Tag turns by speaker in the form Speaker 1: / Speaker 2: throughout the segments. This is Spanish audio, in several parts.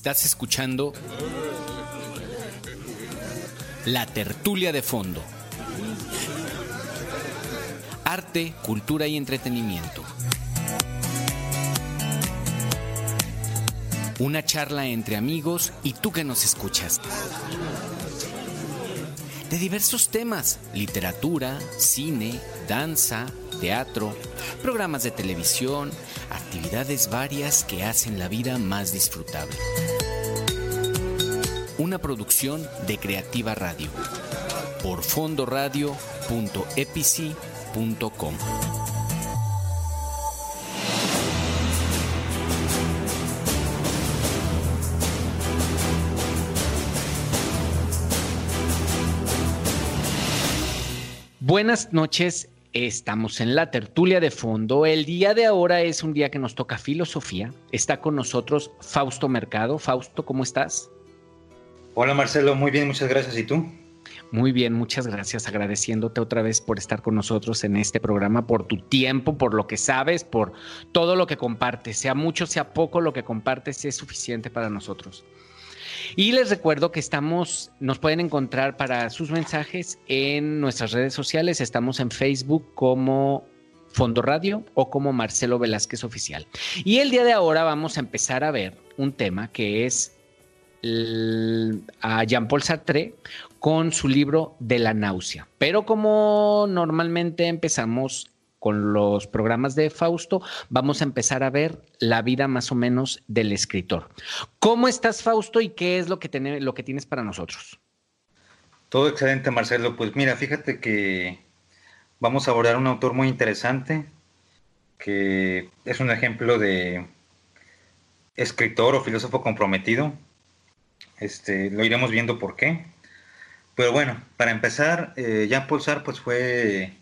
Speaker 1: Estás escuchando La Tertulia de Fondo. Arte, cultura y entretenimiento. Una charla entre amigos y tú que nos escuchas. De diversos temas, literatura, cine, danza, teatro, programas de televisión, actividades varias que hacen la vida más disfrutable. Una producción de Creativa Radio por fondoradio.epici.com. Buenas noches, estamos en la tertulia de fondo. El día de ahora es un día que nos toca filosofía. Está con nosotros Fausto Mercado. Fausto, ¿cómo estás?
Speaker 2: Hola Marcelo, muy bien, muchas gracias. ¿Y tú?
Speaker 1: Muy bien, muchas gracias. Agradeciéndote otra vez por estar con nosotros en este programa, por tu tiempo, por lo que sabes, por todo lo que compartes. Sea mucho, sea poco, lo que compartes es suficiente para nosotros. Y les recuerdo que estamos, nos pueden encontrar para sus mensajes en nuestras redes sociales. Estamos en Facebook como Fondo Radio o como Marcelo Velázquez Oficial. Y el día de ahora vamos a empezar a ver un tema que es a Jean-Paul Sartre con su libro de la náusea. Pero como normalmente empezamos con los programas de Fausto, vamos a empezar a ver la vida más o menos del escritor. ¿Cómo estás, Fausto, y qué es lo que, lo que tienes para nosotros?
Speaker 2: Todo excelente, Marcelo. Pues mira, fíjate que vamos a abordar un autor muy interesante, que es un ejemplo de escritor o filósofo comprometido. Este, lo iremos viendo por qué. Pero bueno, para empezar, eh, Jean-Paul Sartre pues, fue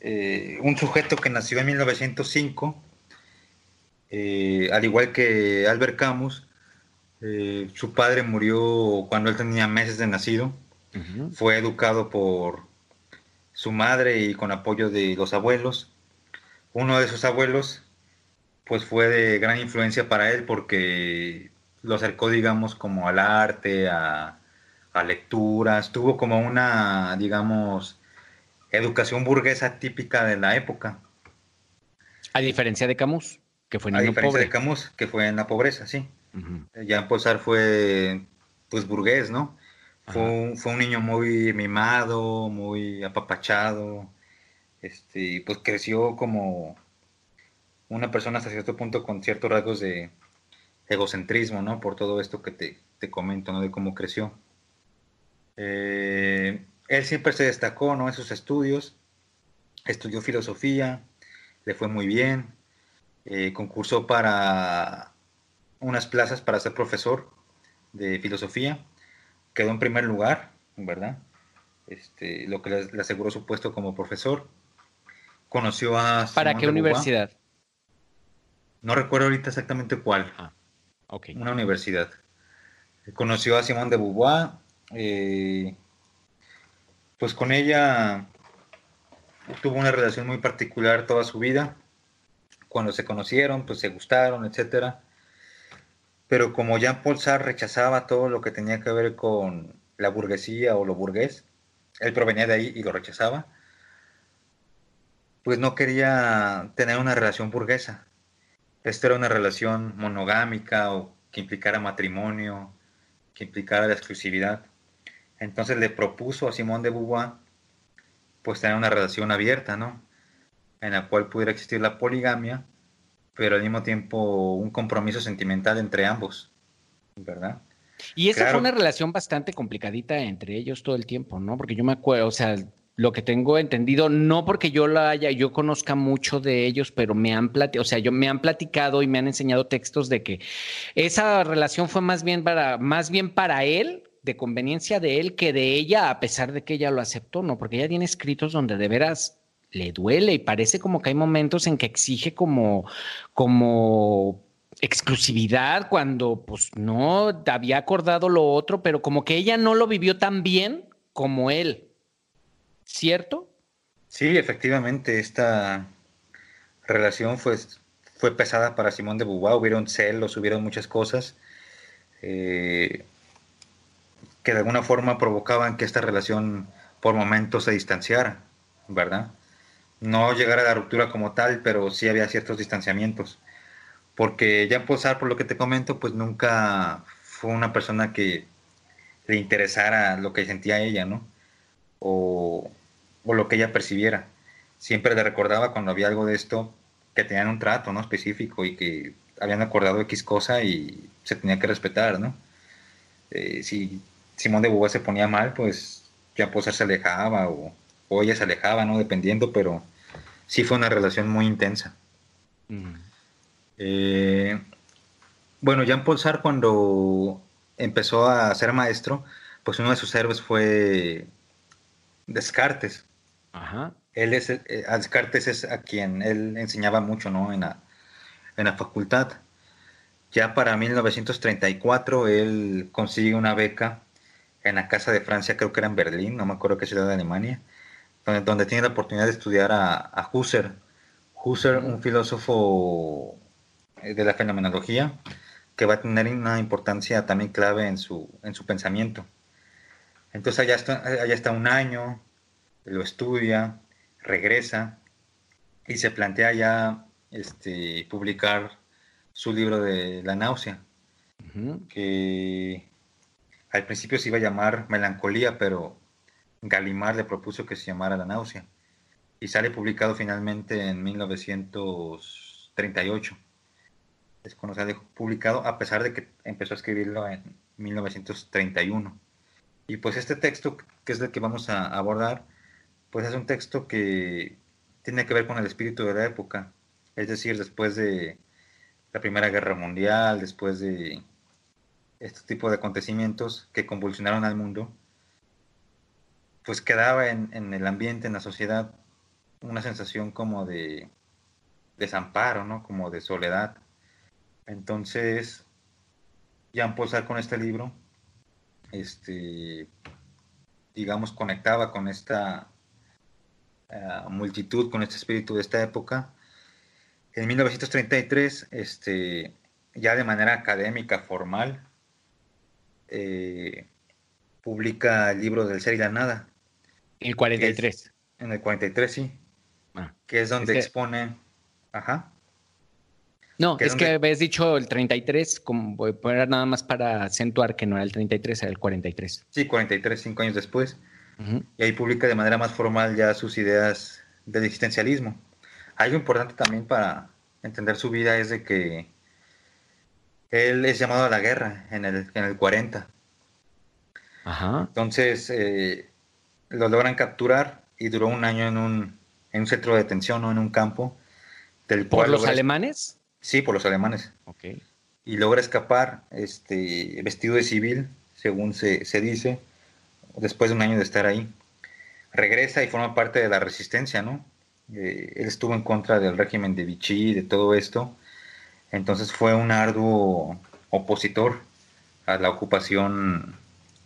Speaker 2: eh, un sujeto que nació en 1905, eh, al igual que Albert Camus, eh, su padre murió cuando él tenía meses de nacido, fue educado por su madre y con apoyo de los abuelos. Uno de sus abuelos, pues fue de gran influencia para él porque lo acercó, digamos, como al arte, a, a lecturas, tuvo como una, digamos, educación burguesa típica de la época.
Speaker 1: A diferencia de Camus, que fue
Speaker 2: niño A diferencia de Camus, que fue en la pobreza, sí. Ya -huh. fue, pues, burgués, ¿no? Fue un, fue un, niño muy mimado, muy apapachado, este, pues creció como una persona hasta cierto punto con ciertos rasgos de egocentrismo, ¿no? Por todo esto que te, te comento, ¿no? De cómo creció. Eh, él siempre se destacó ¿no? en sus estudios, estudió filosofía, le fue muy bien, eh, concursó para unas plazas para ser profesor de filosofía, quedó en primer lugar, ¿verdad? Este, lo que le, aseguró su puesto como profesor. Conoció a...
Speaker 1: ¿Para qué universidad?
Speaker 2: No recuerdo ahorita exactamente cuál. Ah, Una universidad. Conoció a Simón de Beauvoir, eh, pues con ella tuvo una relación muy particular toda su vida. Cuando se conocieron, pues se gustaron, etc. Pero como Jean-Paul Sartre rechazaba todo lo que tenía que ver con la burguesía o lo burgués, él provenía de ahí y lo rechazaba, pues no quería tener una relación burguesa. Esta era una relación monogámica o que implicara matrimonio, que implicara la exclusividad. Entonces le propuso a Simón de Beauvoir pues tener una relación abierta, ¿no? En la cual pudiera existir la poligamia, pero al mismo tiempo un compromiso sentimental entre ambos, ¿verdad?
Speaker 1: Y esa fue una relación bastante complicadita entre ellos todo el tiempo, ¿no? Porque yo me acuerdo, o sea, lo que tengo entendido, no porque yo la haya, yo conozca mucho de ellos, pero me han platicado, o sea, yo me han platicado y me han enseñado textos de que esa relación fue más bien para, más bien para él de conveniencia de él que de ella, a pesar de que ella lo aceptó, ¿no? Porque ella tiene escritos donde de veras le duele y parece como que hay momentos en que exige como, como exclusividad cuando pues no había acordado lo otro, pero como que ella no lo vivió tan bien como él. ¿Cierto?
Speaker 2: Sí, efectivamente, esta relación fue, fue pesada para Simón de Beauvoir, hubieron celos, hubieron muchas cosas eh, que de alguna forma provocaban que esta relación por momentos se distanciara, ¿verdad? No llegar a la ruptura como tal, pero sí había ciertos distanciamientos. Porque ya Paul por lo que te comento, pues nunca fue una persona que le interesara lo que sentía ella, ¿no? O, o lo que ella percibiera. Siempre le recordaba cuando había algo de esto que tenían un trato, ¿no? Específico y que habían acordado X cosa y se tenía que respetar, ¿no? Eh, si Simón de Beauvoir se ponía mal, pues ya Paul se alejaba o, o, ella se alejaba, ¿no? Dependiendo, pero sí fue una relación muy intensa. Mm. Eh, bueno, Jean-Paul Sartre cuando empezó a ser maestro, pues uno de sus héroes fue Descartes. Ajá. Él es, eh, a Descartes es a quien él enseñaba mucho, ¿no? En la, en la facultad. Ya para 1934 él consigue una beca en la Casa de Francia, creo que era en Berlín, no me acuerdo qué ciudad de Alemania, donde, tiene la oportunidad de estudiar a, Husserl. Husserl, un filósofo eh, de la fenomenología, que va a tener una importancia también clave en su, en su pensamiento. Entonces allá está, allá está un año, lo estudia, regresa y se plantea ya este, publicar su libro de la náusea, que al principio se iba a llamar Melancolía, pero Galimar le propuso que se llamara La náusea. Y sale publicado finalmente en 1938. Es cuando sale publicado, a pesar de que empezó a escribirlo en 1931. Y pues este texto, que es el que vamos a abordar, pues es un texto que tiene que ver con el espíritu de la época. Es decir, después de la Primera Guerra Mundial, después de este tipo de acontecimientos que convulsionaron al mundo, pues quedaba en, el ambiente, en la sociedad, una sensación como de desamparo, ¿no? Como de soledad. Entonces, Jean Paul con este libro, este, digamos, conectaba con esta multitud, con este espíritu de esta época. En 1933, este, ya de manera académica, formal, eh, publica el libro del ser y la nada.
Speaker 1: En el 43.
Speaker 2: en el 43, sí. Ah, que es donde expone. Ajá.
Speaker 1: No, es, que habías dicho el 33, como voy a poner nada más para acentuar que no era el 33, era el 43.
Speaker 2: Sí, 43, cinco años después. Y ahí publica de manera más formal ya sus ideas del existencialismo. Algo importante también para entender su vida es de que él es llamado a la guerra en el, en el 40. Ajá. Entonces eh, lo logran capturar y duró un año en un, en un centro de detención o en un campo.
Speaker 1: Del ¿Por los alemanes?
Speaker 2: Sí, por los alemanes. Y logra escapar este, vestido de civil, según se, se dice, después de un año de estar ahí. Regresa y forma parte de la resistencia, ¿no? Eh, él estuvo en contra del régimen de Vichy, de todo esto. Entonces fue un arduo opositor a la ocupación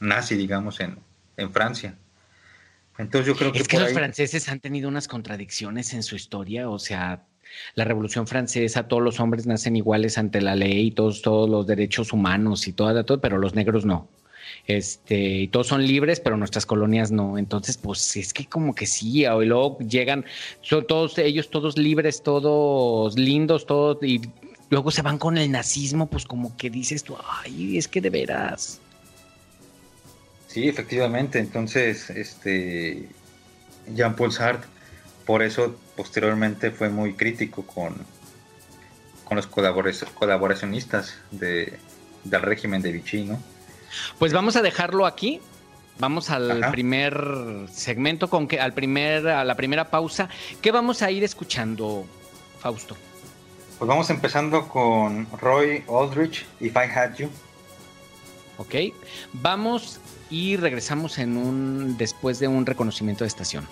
Speaker 2: nazi, digamos, en, Francia. Entonces yo creo que...
Speaker 1: Es que los franceses han tenido unas contradicciones en su historia, o sea, la Revolución Francesa, todos los hombres nacen iguales ante la ley, todos, todos los derechos humanos y todo, todo, pero los negros no este, y todos son libres, pero nuestras colonias no. Entonces, pues es que como que sí, y luego llegan, son todos ellos, todos libres, todos lindos, todos, y luego se van con el nazismo, pues como que dices tú, ay, es que de veras.
Speaker 2: Sí, efectivamente. Entonces, este, Jean-Paul Sartre, por eso posteriormente fue muy crítico con, con los colaboracionistas de, del régimen de Vichy, ¿no?
Speaker 1: Pues vamos a dejarlo aquí. Vamos al primer segmento con que al primer a la primera pausa. ¿Qué vamos a ir escuchando, Fausto?
Speaker 2: Pues vamos empezando con Roy Aldrich, If I Had You.
Speaker 1: Ok, vamos y regresamos en un después de un reconocimiento de estación.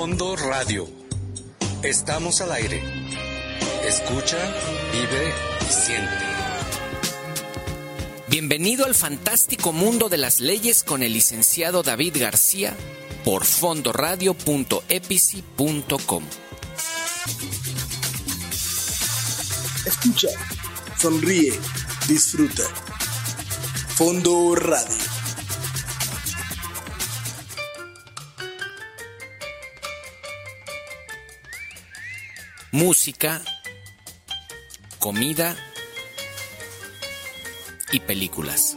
Speaker 3: Fondo Radio. Estamos al aire. Escucha, vive y siente.
Speaker 4: Bienvenido al fantástico mundo de las leyes con el licenciado David García por fondoradio.epici.com.
Speaker 5: Escucha, sonríe, disfruta. Fondo Radio.
Speaker 4: Música, comida y películas.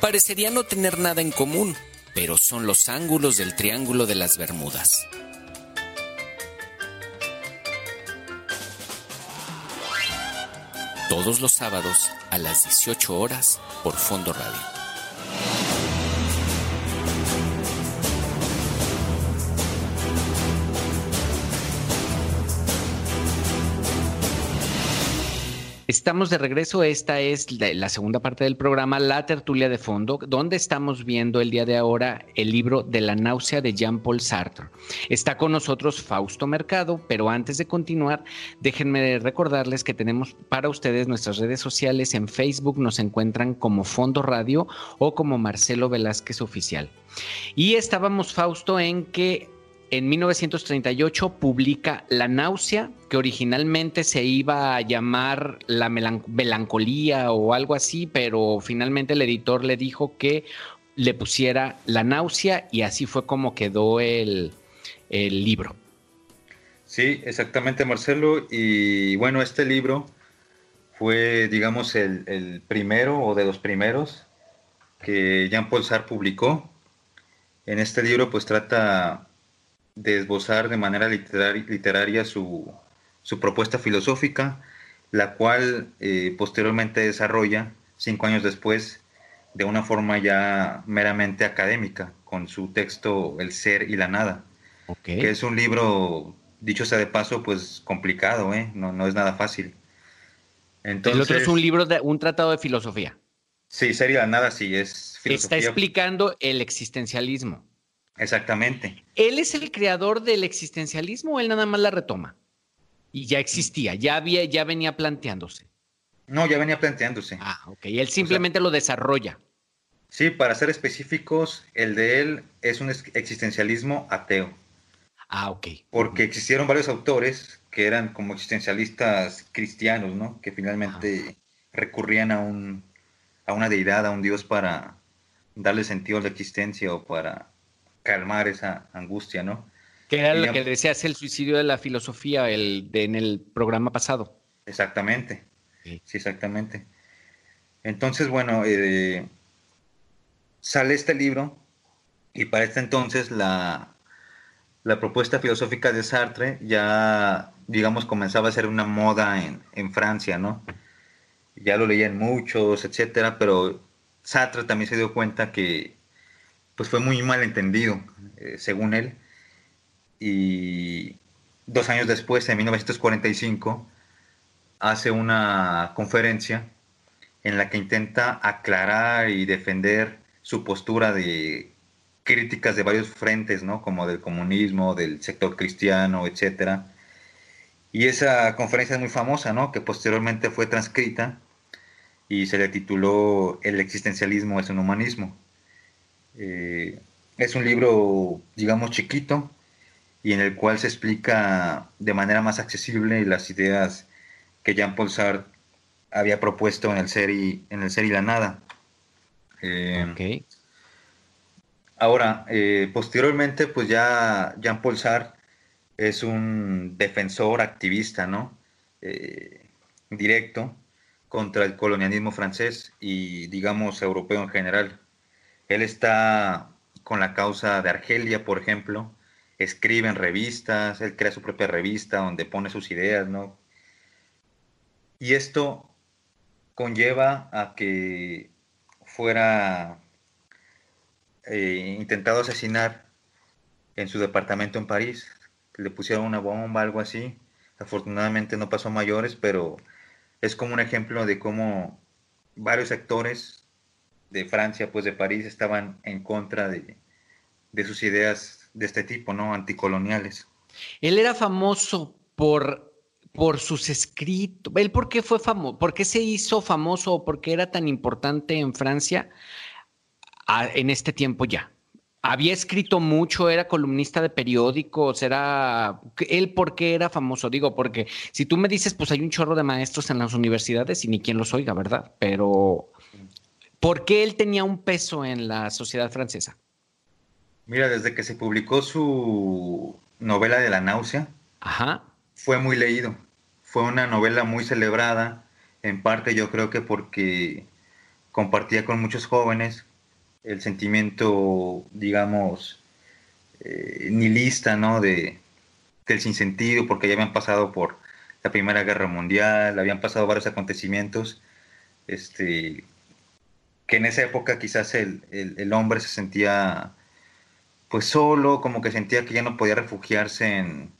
Speaker 4: Parecería no tener nada en común, pero son los ángulos del Triángulo de las Bermudas. Todos los sábados a las 18 horas por Fondo Radio.
Speaker 1: Estamos de regreso, esta es la, segunda parte del programa, La Tertulia de Fondo, donde estamos viendo el día de ahora el libro de la náusea de Jean-Paul Sartre. Está con nosotros Fausto Mercado, pero antes de continuar, déjenme recordarles que tenemos para ustedes nuestras redes sociales. En Facebook nos encuentran como Fondo Radio o como Marcelo Velázquez Oficial. Y estábamos, Fausto, en que en 1938 publica La náusea, que originalmente se iba a llamar La melancolía o algo así, pero finalmente el editor le dijo que le pusiera La náusea y así fue como quedó el, libro.
Speaker 2: Sí, exactamente Marcelo. Y bueno, este libro fue, digamos, el, el primero o de los primeros que Jean-Paul Sartre publicó. En este libro pues trata de esbozar de manera literaria su, propuesta filosófica, la cual eh, posteriormente desarrolla cinco años después de una forma ya meramente académica, con su texto El ser y la nada, que es un libro, dicho sea de paso, pues complicado, ¿eh? no, no es nada fácil.
Speaker 1: Entonces, el otro es un libro, de un tratado de filosofía.
Speaker 2: Sí, Ser y la nada, sí, es
Speaker 1: filosofía. Está explicando el existencialismo.
Speaker 2: Exactamente.
Speaker 1: ¿Él es el creador del existencialismo o él nada más la retoma? Y ya existía, ya, había, ya venía planteándose.
Speaker 2: No, ya venía planteándose.
Speaker 1: Ah, ok. Él simplemente lo desarrolla.
Speaker 2: Sí, para ser específicos, el de él es un existencialismo ateo.
Speaker 1: Ah, ok.
Speaker 2: Porque existieron varios autores que eran como existencialistas cristianos, ¿no? Que finalmente recurrían a, un, a una deidad, a un dios para darle sentido a la existencia o para calmar esa angustia, ¿no?
Speaker 1: Que era lo que decías el suicidio de la filosofía el, en el programa pasado.
Speaker 2: Exactamente, sí, exactamente. Entonces, bueno, eh, sale este libro y para este entonces la, la propuesta filosófica de Sartre ya, digamos, comenzaba a ser una moda en, en Francia, ¿no? Ya lo leían muchos, etcétera, pero Sartre también se dio cuenta que pues fue muy mal entendido, eh, según él. Y dos años después, en 1945, hace una conferencia en la que intenta aclarar y defender su postura de críticas de varios frentes, ¿no? Como del comunismo, del sector cristiano, etc. Y esa conferencia es muy famosa, ¿no? Que posteriormente fue transcrita y se le tituló El existencialismo es un humanismo. Eh, es un libro, digamos, chiquito y en el cual se explica de manera más accesible las ideas que Jean-Paul Sartre había propuesto en el ser y, en el ser y la nada. Eh, ahora, eh, posteriormente, pues ya Jean-Paul Sartre es un defensor activista, ¿no? directo contra el colonialismo francés y, digamos, europeo en general. Él está con la causa de Argelia, por ejemplo, escribe en revistas, él crea su propia revista donde pone sus ideas, ¿no? Y esto conlleva a que fuera eh, intentado asesinar en su departamento en París. Le pusieron una bomba, algo así. Afortunadamente no pasó a mayores, pero es como un ejemplo de cómo varios sectores de Francia, pues de París, estaban en contra de, de sus ideas de este tipo, ¿no? Anticoloniales.
Speaker 1: Él era famoso por, por sus escritos. ¿Él por qué fue famoso? ¿Por qué se hizo famoso o por qué era tan importante en Francia en este tiempo ya? Había escrito mucho, era columnista de periódicos, era... ¿Él por qué era famoso? Digo, porque si tú me dices, pues hay un chorro de maestros en las universidades y ni quien los oiga, ¿verdad? Pero ¿por qué él tenía un peso en la sociedad francesa?
Speaker 2: Mira, desde que se publicó su novela de la náusea, fue muy leído. Fue una novela muy celebrada, en parte yo creo que porque compartía con muchos jóvenes el sentimiento, digamos, eh, nihilista, ¿no? De, del sinsentido, porque ya habían pasado por la Primera Guerra Mundial, habían pasado varios acontecimientos, este, que en esa época quizás el, el hombre se sentía pues solo, como que sentía que ya no podía refugiarse en,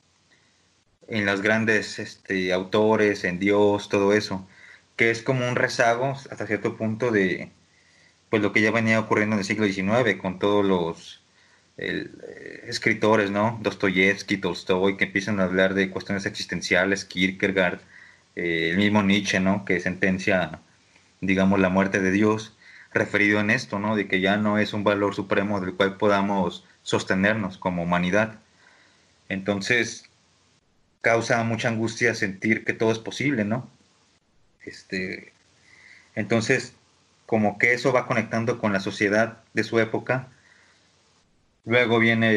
Speaker 2: en los grandes este, autores, en Dios, todo eso, que es como un rezago hasta cierto punto de pues lo que ya venía ocurriendo en el siglo XIX con todos los eh, escritores, ¿no? Dostoyevsky, Tolstoy, que empiezan a hablar de cuestiones existenciales, Kierkegaard, eh, el mismo Nietzsche, ¿no? Que sentencia, digamos, la muerte de Dios, referido en esto, ¿no? De que ya no es un valor supremo del cual podamos sostenernos como humanidad. Entonces, causa mucha angustia sentir que todo es posible, ¿no? Este, entonces, como que eso va conectando con la sociedad de su época. Luego viene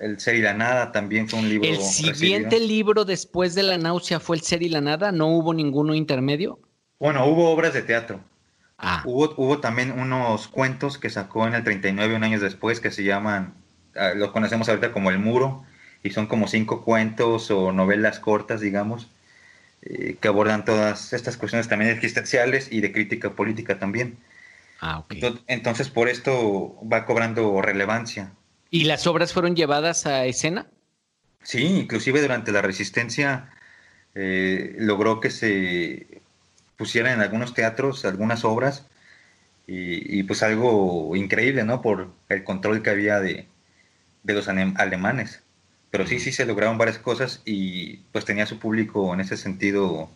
Speaker 2: El Ser y la Nada, también fue un libro.
Speaker 1: ¿El siguiente libro después de La Náusea fue El Ser y la Nada? ¿No hubo ninguno intermedio?
Speaker 2: Bueno, hubo obras de teatro. Ah. Hubo, hubo también unos cuentos que sacó en el 39, un año después, que se llaman Ah, lo conocemos ahorita como El Muro, y son como cinco cuentos o novelas cortas, digamos, eh, que abordan todas estas cuestiones también existenciales y de crítica política también. Ah, entonces, por esto va cobrando relevancia.
Speaker 1: ¿Y las obras fueron llevadas a escena?
Speaker 2: Sí, inclusive durante la resistencia eh, logró que se pusieran en algunos teatros algunas obras y, y, pues algo increíble, ¿no? Por el control que había de, de los alemanes. Pero sí, sí se lograron varias cosas y pues tenía su público en ese sentido,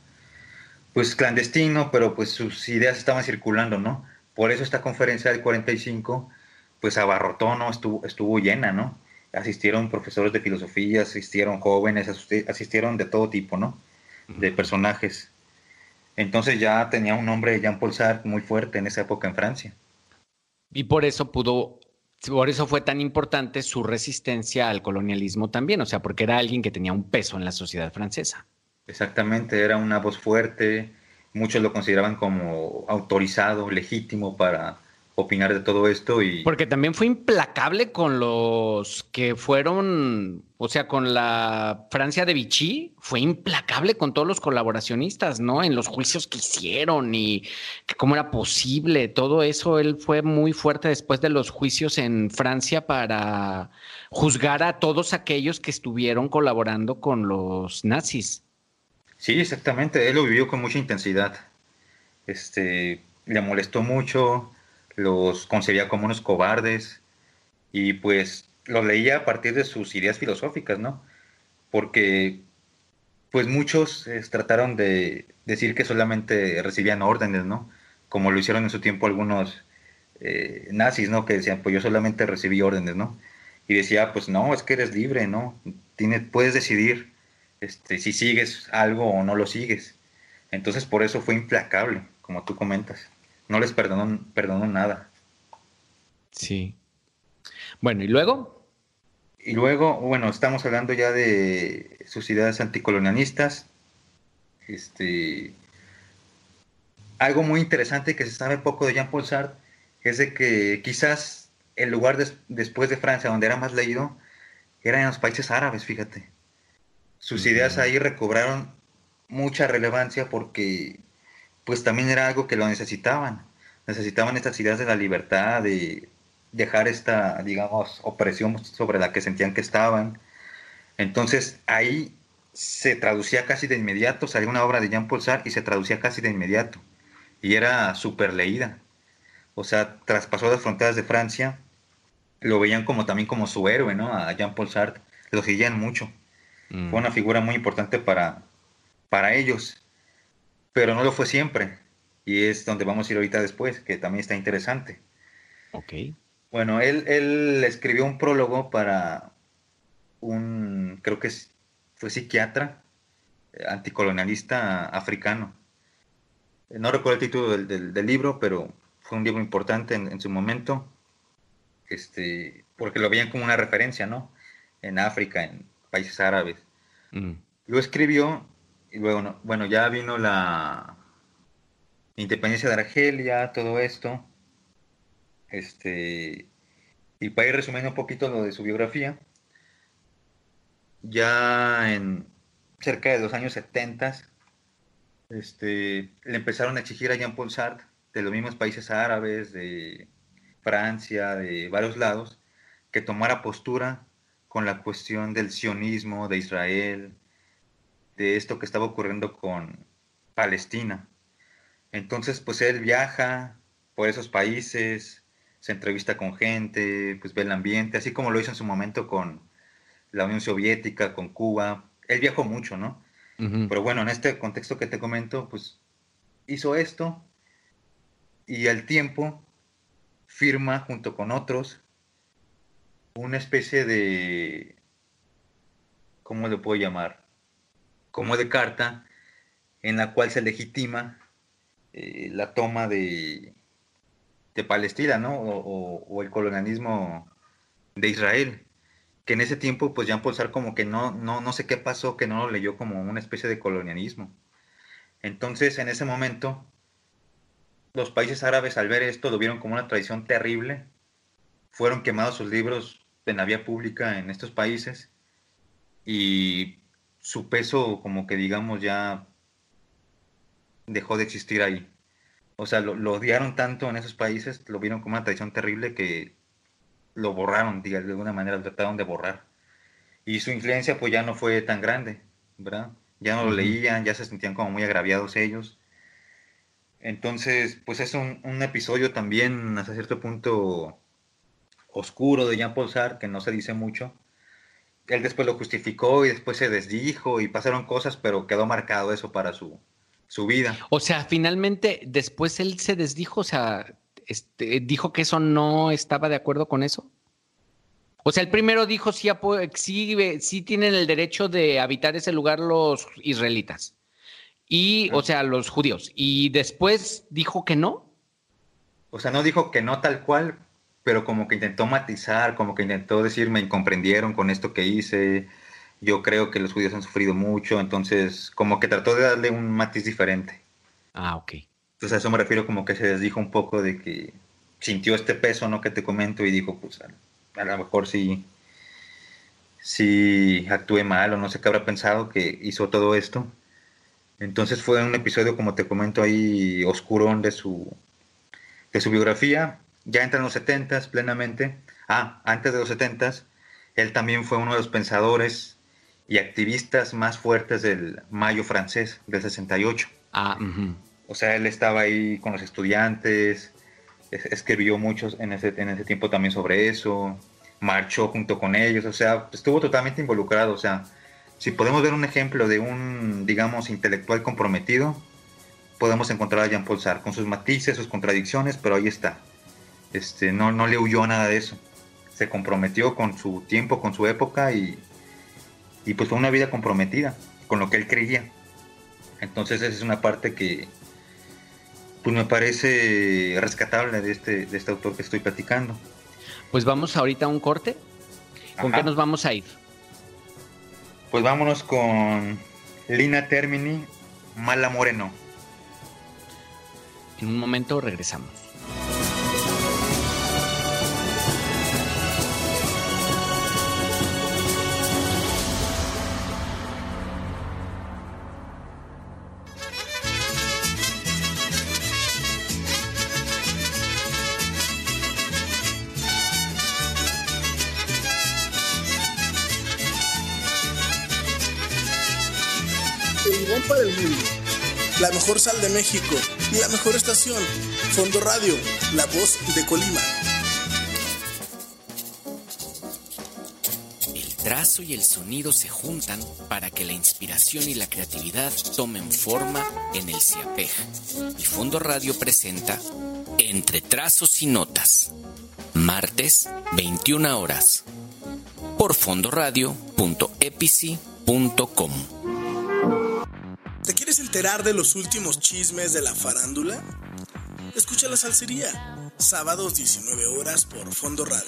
Speaker 2: pues clandestino, pero pues sus ideas estaban circulando, ¿no? Por eso esta conferencia del 45, pues abarrotó, ¿no? Estuvo, estuvo llena, ¿no? Asistieron profesores de filosofía, asistieron jóvenes, asistieron de todo tipo, ¿no? De personajes. Entonces ya tenía un nombre, Jean-Paul Sartre, muy fuerte en esa época en Francia.
Speaker 1: Y por eso pudo por eso fue tan importante su resistencia al colonialismo también, o sea, porque era alguien que tenía un peso en la sociedad francesa.
Speaker 2: Exactamente, era una voz fuerte, muchos lo consideraban como autorizado, legítimo para opinar de todo esto y...
Speaker 1: Porque también fue implacable con los que fueron, o sea, con la Francia de Vichy, fue implacable con todos los colaboracionistas, ¿no? En los juicios que hicieron y cómo era posible, todo eso, él fue muy fuerte después de los juicios en Francia para juzgar a todos aquellos que estuvieron colaborando con los nazis.
Speaker 2: Sí, exactamente, él lo vivió con mucha intensidad. Este, le molestó mucho, los concebía como unos cobardes y pues los leía a partir de sus ideas filosóficas, ¿no? Porque pues muchos eh, trataron de decir que solamente recibían órdenes, ¿no? Como lo hicieron en su tiempo algunos eh, nazis, ¿no? Que decían, pues yo solamente recibí órdenes, ¿no? Y decía, pues no, es que eres libre, ¿no? Tienes, puedes decidir este, si sigues algo o no lo sigues. Entonces por eso fue implacable, como tú comentas no les perdonó, perdonó nada.
Speaker 1: Sí. Bueno, ¿y luego?
Speaker 2: Y luego, bueno, estamos hablando ya de sus ideas anticolonialistas. Este, algo muy interesante que se sabe poco de Jean-Paul Sartre es de que quizás el lugar después de Francia donde era más leído era en los países árabes, fíjate. Sus ideas ahí recobraron mucha relevancia porque pues también era algo que lo necesitaban. Necesitaban estas ideas de la libertad, de dejar esta, digamos, opresión sobre la que sentían que estaban. Entonces ahí se traducía casi de inmediato, salía una obra de Jean Paul Sartre y se traducía casi de inmediato. Y era súper leída. o sea, traspasó las fronteras de Francia, lo veían como también como su héroe, ¿no? A Jean-Paul Sartre, lo seguían mucho.
Speaker 1: Mm.
Speaker 2: Fue una figura muy importante para, para ellos, pero no lo fue siempre. Y es donde vamos a ir ahorita después, que también está interesante.
Speaker 1: Ok.
Speaker 2: Bueno, él, él escribió un prólogo para un, creo que es- fue psiquiatra, eh, anticolonialista africano. Eh, No recuerdo el título del, del- del libro, pero fue un libro importante en, en su momento, este, porque lo veían como una referencia, ¿no? En África, en países árabes.
Speaker 1: Mm.
Speaker 2: Lo escribió y luego, no- bueno, ya vino la independencia de Argelia, todo esto. Este, y para ir resumiendo un poquito lo de su biografía, ya en cerca de los años 70, este, le empezaron a exigir a Jean-Paul Sartre de los mismos países árabes, de Francia, de varios lados, que tomara postura con la cuestión del sionismo de Israel, de esto que estaba ocurriendo con Palestina. Entonces, pues él viaja por esos países, se entrevista con gente, pues ve el ambiente, así como lo hizo en su momento con la Unión Soviética, con Cuba. Él viajó mucho, ¿no? Pero bueno, en este contexto que te comento, pues hizo esto y al tiempo firma junto con otros una especie de, ¿cómo le puedo llamar? Como de carta en la cual se legitima eh, la toma de, de Palestina, ¿no? O, el colonialismo de Israel que en ese tiempo, pues Jean Paul como que no, no, no sé qué pasó, que no lo leyó como una especie de colonialismo. Entonces, en ese momento, los países árabes al ver esto lo vieron como una traición terrible. Fueron quemados sus libros en la vía pública en estos países y su peso como que digamos ya dejó de existir ahí. O sea, lo, lo odiaron tanto en esos países, lo vieron como una traición terrible que lo borraron, diga, de alguna manera lo trataron de borrar. Y su influencia pues ya no fue tan grande, ¿verdad? Ya no lo leían, ya se sentían como muy agraviados ellos. Entonces, pues es un, un episodio también hasta cierto punto oscuro de Jean-Paul Sartre, que no se dice mucho. Él después lo justificó y después se desdijo y pasaron cosas, pero quedó marcado eso para su, su vida.
Speaker 1: O sea, finalmente, después él se desdijo, o sea, este, dijo que eso no estaba de acuerdo con eso. O sea, el primero dijo sí, sí, sí tienen el derecho de habitar ese lugar los israelitas. Y, o sea, los judíos. Y después dijo que no.
Speaker 2: O sea, no dijo que no tal cual, pero como que intentó matizar, como que intentó decir, me incomprendieron con esto que hice, yo creo que los judíos han sufrido mucho, entonces como que trató de darle un matiz diferente.
Speaker 1: Ah, ok.
Speaker 2: Entonces a eso me refiero como que se desdijo un poco de que sintió este peso, ¿no? Que te comento y dijo, pues a, a lo mejor sí, sí actué mal o no sé qué habrá pensado que hizo todo esto. Entonces fue un episodio, como te comento ahí, oscurón de su, de su biografía. Ya entra en los 70 plenamente. Ah, antes de los 70 él también fue uno de los pensadores y activistas más fuertes del Mayo francés del 68.
Speaker 1: Ah, ujú.
Speaker 2: O sea, él estaba ahí con los estudiantes, es- escribió muchos en ese, en ese tiempo también sobre eso, marchó junto con ellos, o sea, estuvo totalmente involucrado. O sea, si podemos ver un ejemplo de un, digamos, intelectual comprometido, podemos encontrar a Jean-Paul Sartre con sus matices, sus contradicciones, pero ahí está. Este, no, no le huyó a nada de eso. Se comprometió con su tiempo, con su época y, y pues fue una vida comprometida con lo que él creía. Entonces esa es una parte que pues me parece rescatable de este, de este autor que estoy platicando.
Speaker 1: Pues vamos ahorita a un corte. ¿Con
Speaker 2: Ajá.
Speaker 1: qué nos vamos a ir?
Speaker 2: Pues vámonos con Lina Termini, Mala Moreno.
Speaker 1: En un momento regresamos.
Speaker 5: Mejor sal de México y la mejor estación, Fondo Radio, la voz de Colima.
Speaker 4: El trazo y el sonido se juntan para que la inspiración y la creatividad tomen forma en el CIAPEJ. Y Fondo Radio presenta Entre Trazos y Notas, martes 21 horas, por fondoradio.epici.com.
Speaker 5: ¿Te quieres enterar de los últimos chismes de la farándula? Escucha la salsería, sábados 19 horas por Fondo Radio.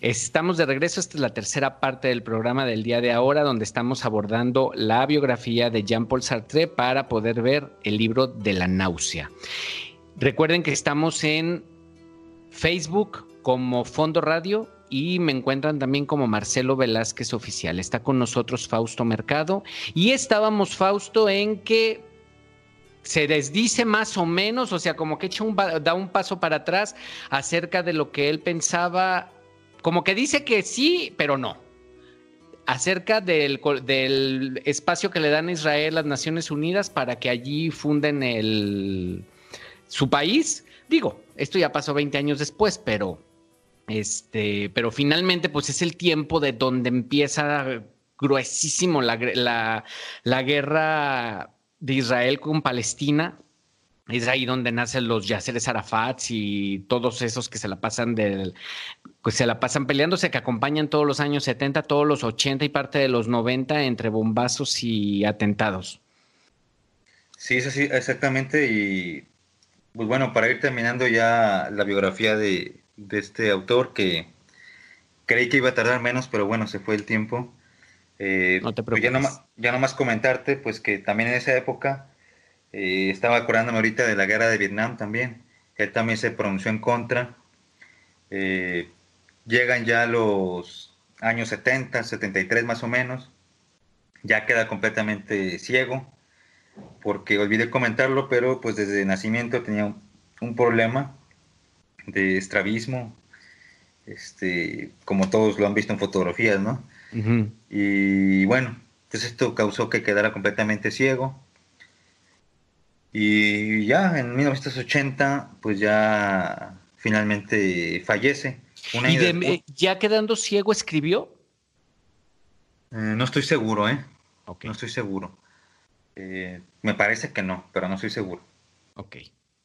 Speaker 1: Estamos de regreso, esta es la tercera parte del programa del día de ahora, donde estamos abordando la biografía de Jean-Paul Sartre para poder ver el libro de la náusea. Recuerden que estamos en Facebook como Fondo Radio y me encuentran también como Marcelo Velázquez Oficial. Está con nosotros Fausto Mercado y estábamos, Fausto, en que se desdice más o menos, o sea, como que echa un, da un paso para atrás acerca de lo que él pensaba como que dice que sí, pero no. Acerca del, del, espacio que le dan a Israel las Naciones Unidas para que allí funden el, su país. Digo, esto ya pasó 20 años después, pero, este, pero finalmente pues es el tiempo de donde empieza gruesísimo la, la, guerra de Israel con Palestina es ahí donde nacen los Yasseres Arafats y todos esos que se la pasan del, pues se la pasan peleándose, que acompañan todos los años 70, todos los 80 y parte de los 90 entre bombazos y atentados.
Speaker 2: Sí, es así, exactamente. Y pues bueno, para ir terminando ya la biografía de, de este autor, que creí que iba a tardar menos, pero bueno, se fue el tiempo. Eh, no te preocupes. Pues ya, no, ya nomás comentarte, pues que también en esa época eh, estaba acordándome ahorita de la guerra de Vietnam también, que él también se pronunció en contra. Eh, llegan ya los años 70, 73 más o menos, ya queda completamente ciego, porque olvidé comentarlo, pero pues desde nacimiento tenía un, problema de estrabismo, este, como todos lo han visto en fotografías, ¿no? Y bueno, entonces pues esto causó que quedara completamente ciego. Y ya en 1980, pues ya finalmente fallece.
Speaker 1: ¿Y ya quedando ciego escribió?
Speaker 2: Eh, no estoy seguro, ¿eh? No estoy seguro. Eh, me parece que no, pero no estoy seguro.
Speaker 1: Ok,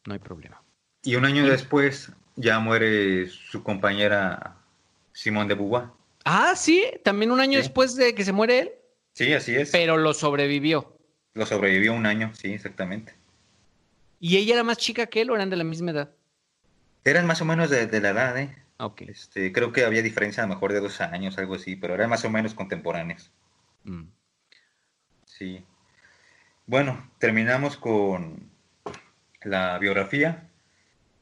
Speaker 1: no hay problema.
Speaker 2: Y un año después ya muere su compañera Simón de Beauvoir.
Speaker 1: Ah, sí, también un año después de que se muere él.
Speaker 2: Sí, así es.
Speaker 1: Pero lo sobrevivió.
Speaker 2: Lo sobrevivió un año, sí, exactamente.
Speaker 1: ¿Y ella era más chica que él o eran de la misma edad?
Speaker 2: Eran más o menos de, la edad, ¿eh?
Speaker 1: Ok.
Speaker 2: Este, creo que había diferencia a lo mejor de dos años, algo así, pero eran más o menos contemporáneos. Mm. Sí. Bueno, terminamos con la biografía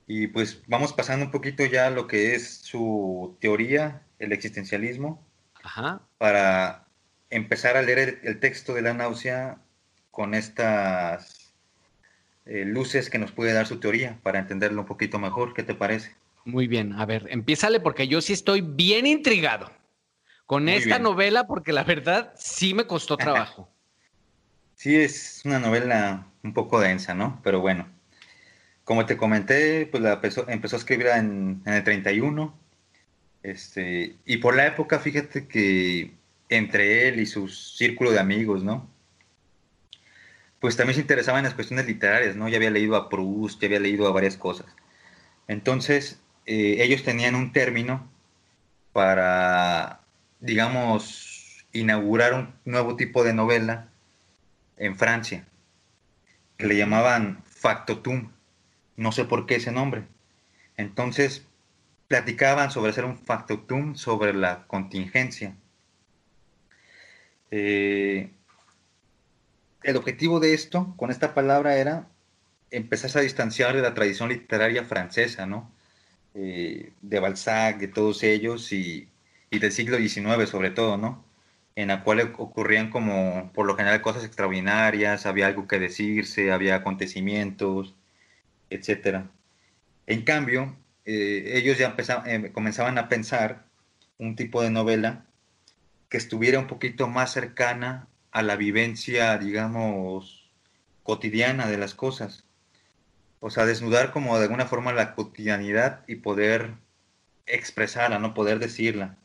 Speaker 2: y pues vamos pasando un poquito ya a lo que es su teoría, el existencialismo,
Speaker 1: Ajá.
Speaker 2: para empezar a leer el texto de la náusea con estas eh, luces que nos puede dar su teoría para entenderlo un poquito mejor. ¿Qué te parece?
Speaker 1: Muy bien, a ver, empiézale porque yo sí estoy bien intrigado con esta novela porque la verdad sí me costó trabajo.
Speaker 2: Sí, es una novela un poco densa, ¿no? Pero bueno, como te comenté, pues la empezó, empezó a escribir en, en, el 31. Este, y por la época, fíjate que entre él y su círculo de amigos, ¿no? pues también se interesaba en las cuestiones literarias, ¿no? Ya había leído a Proust, ya había leído a varias cosas. Entonces, eh, ellos tenían un término para, digamos, inaugurar un nuevo tipo de novela en Francia, que le llamaban factotum. No sé por qué ese nombre. Entonces, platicaban sobre hacer un factotum sobre la contingencia. Eh, el objetivo de esto, con esta palabra, era empezar a distanciar de la tradición literaria francesa, ¿no? Eh, de Balzac, de todos ellos y, del siglo XIX sobre todo, ¿no? En la cual ocurrían como, por lo general, cosas extraordinarias, había algo que decirse, había acontecimientos, etc. En cambio, eh, ellos ya eh, comenzaban a pensar un tipo de novela que estuviera un poquito más cercana a la vivencia, digamos, cotidiana de las cosas. O sea, desnudar como de alguna forma la cotidianidad y poder expresarla, no poder decirla.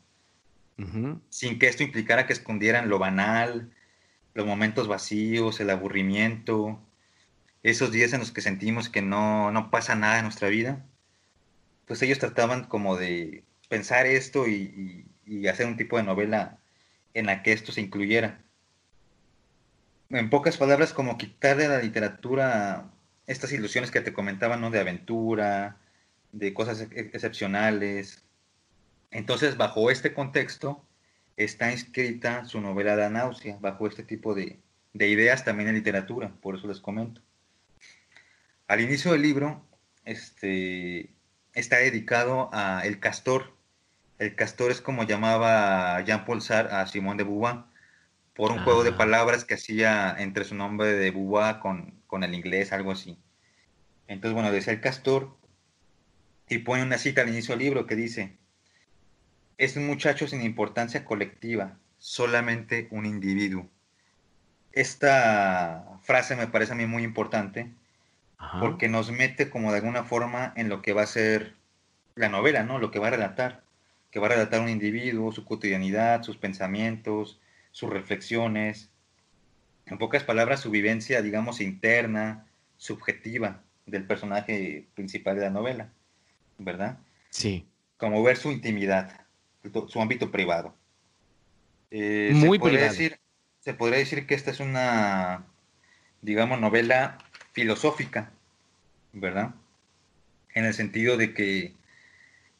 Speaker 2: Sin que esto implicara que escondieran lo banal, los momentos vacíos, el aburrimiento, esos días en los que sentimos que no, no pasa nada en nuestra vida. Pues ellos trataban como de pensar esto y, hacer un tipo de novela en la que esto se incluyera. En pocas palabras, como quitarle a la literatura estas ilusiones que te comentaba, ¿no? De aventura, de cosas excepcionales. Entonces, bajo este contexto, está inscrita su novela La náusea, bajo este tipo de, de ideas también en literatura, por eso les comento. Al inicio del libro, este, está dedicado a El Castor, el castor es como llamaba Jean-Paul Sartre a Simón de Beauvoir, por un juego de palabras que hacía entre su nombre de Beauvoir con, con el inglés, algo así. Entonces, bueno, decía el castor y pone una cita al inicio del libro que dice, es un muchacho sin importancia colectiva, solamente un individuo. Esta frase me parece a mí muy importante porque nos mete como de alguna forma en lo que va a ser la novela, ¿no? Lo que va a relatar que va a relatar un individuo, su cotidianidad, sus pensamientos, sus reflexiones, en pocas palabras, su vivencia, digamos, interna, subjetiva del personaje principal de la novela, ¿verdad?
Speaker 1: Sí.
Speaker 2: Como ver su intimidad, su ámbito privado.
Speaker 1: Eh, Muy se privado.
Speaker 2: Decir, se podría decir que esta es una, digamos, novela filosófica, ¿verdad? En el sentido de que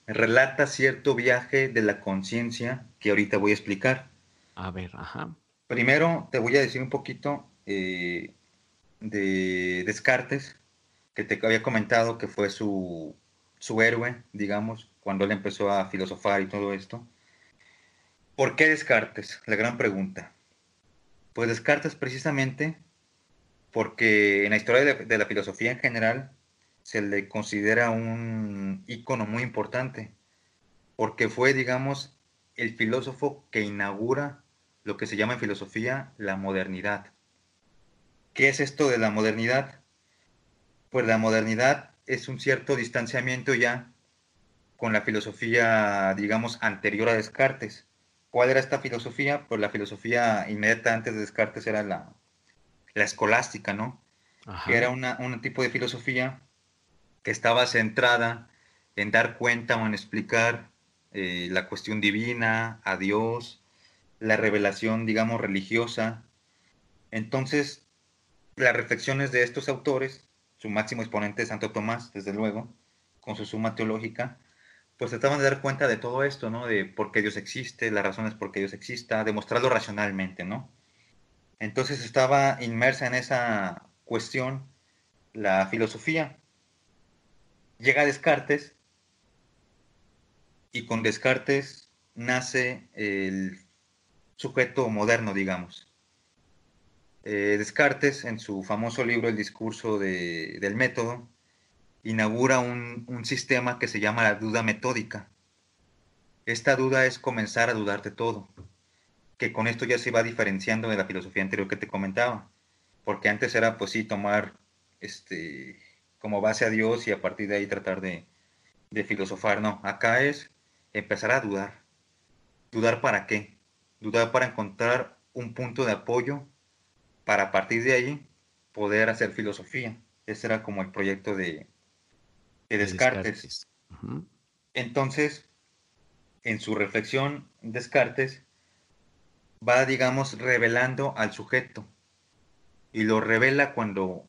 Speaker 2: relata cierto viaje de la conciencia que ahorita voy a explicar.
Speaker 1: A ver, ajá.
Speaker 2: Primero te voy a decir un poquito eh, de Descartes, que te había comentado que fue su, su héroe, digamos, cuando él empezó a filosofar y todo esto. ¿Por qué Descartes? La gran pregunta. Pues Descartes precisamente porque en la historia de la filosofía en general se le considera un ícono muy importante, porque fue, digamos, el filósofo que inaugura lo que se llama en filosofía la modernidad. ¿Qué es esto de la modernidad? Pues la modernidad es un cierto distanciamiento ya con la filosofía, digamos, anterior a Descartes. ¿Cuál era esta filosofía? Pues la filosofía inmediata antes de Descartes era la, la escolástica, ¿no? Que era una, un tipo de filosofía que estaba centrada en dar cuenta o en explicar eh, la cuestión divina, a Dios, la revelación, digamos, religiosa. Entonces, las reflexiones de estos autores, su máximo exponente Santo Tomás, desde luego, con su suma teológica, pues trataban de dar cuenta de todo esto, ¿no? De por qué Dios existe, las razones por qué Dios exista, demostrarlo racionalmente, ¿no? Entonces estaba inmersa en esa cuestión la filosofía, llega Descartes y con Descartes nace el sujeto moderno, digamos. Eh, Descartes, en su famoso libro El discurso del método, inaugura un, un, sistema que se llama la duda metódica. Esta duda es comenzar a dudar de todo, que con esto ya se va diferenciando de la filosofía anterior que te comentaba, porque antes era, pues sí, tomar este, como base a Dios y a partir de ahí tratar de, filosofar. No, acá es empezar a dudar. ¿Dudar para qué? Dudar para encontrar un punto de apoyo para a partir de ahí poder hacer filosofía. Ese era como el proyecto de, Descartes. Entonces, en su reflexión, Descartes va, digamos, revelando al sujeto. Y lo revela cuando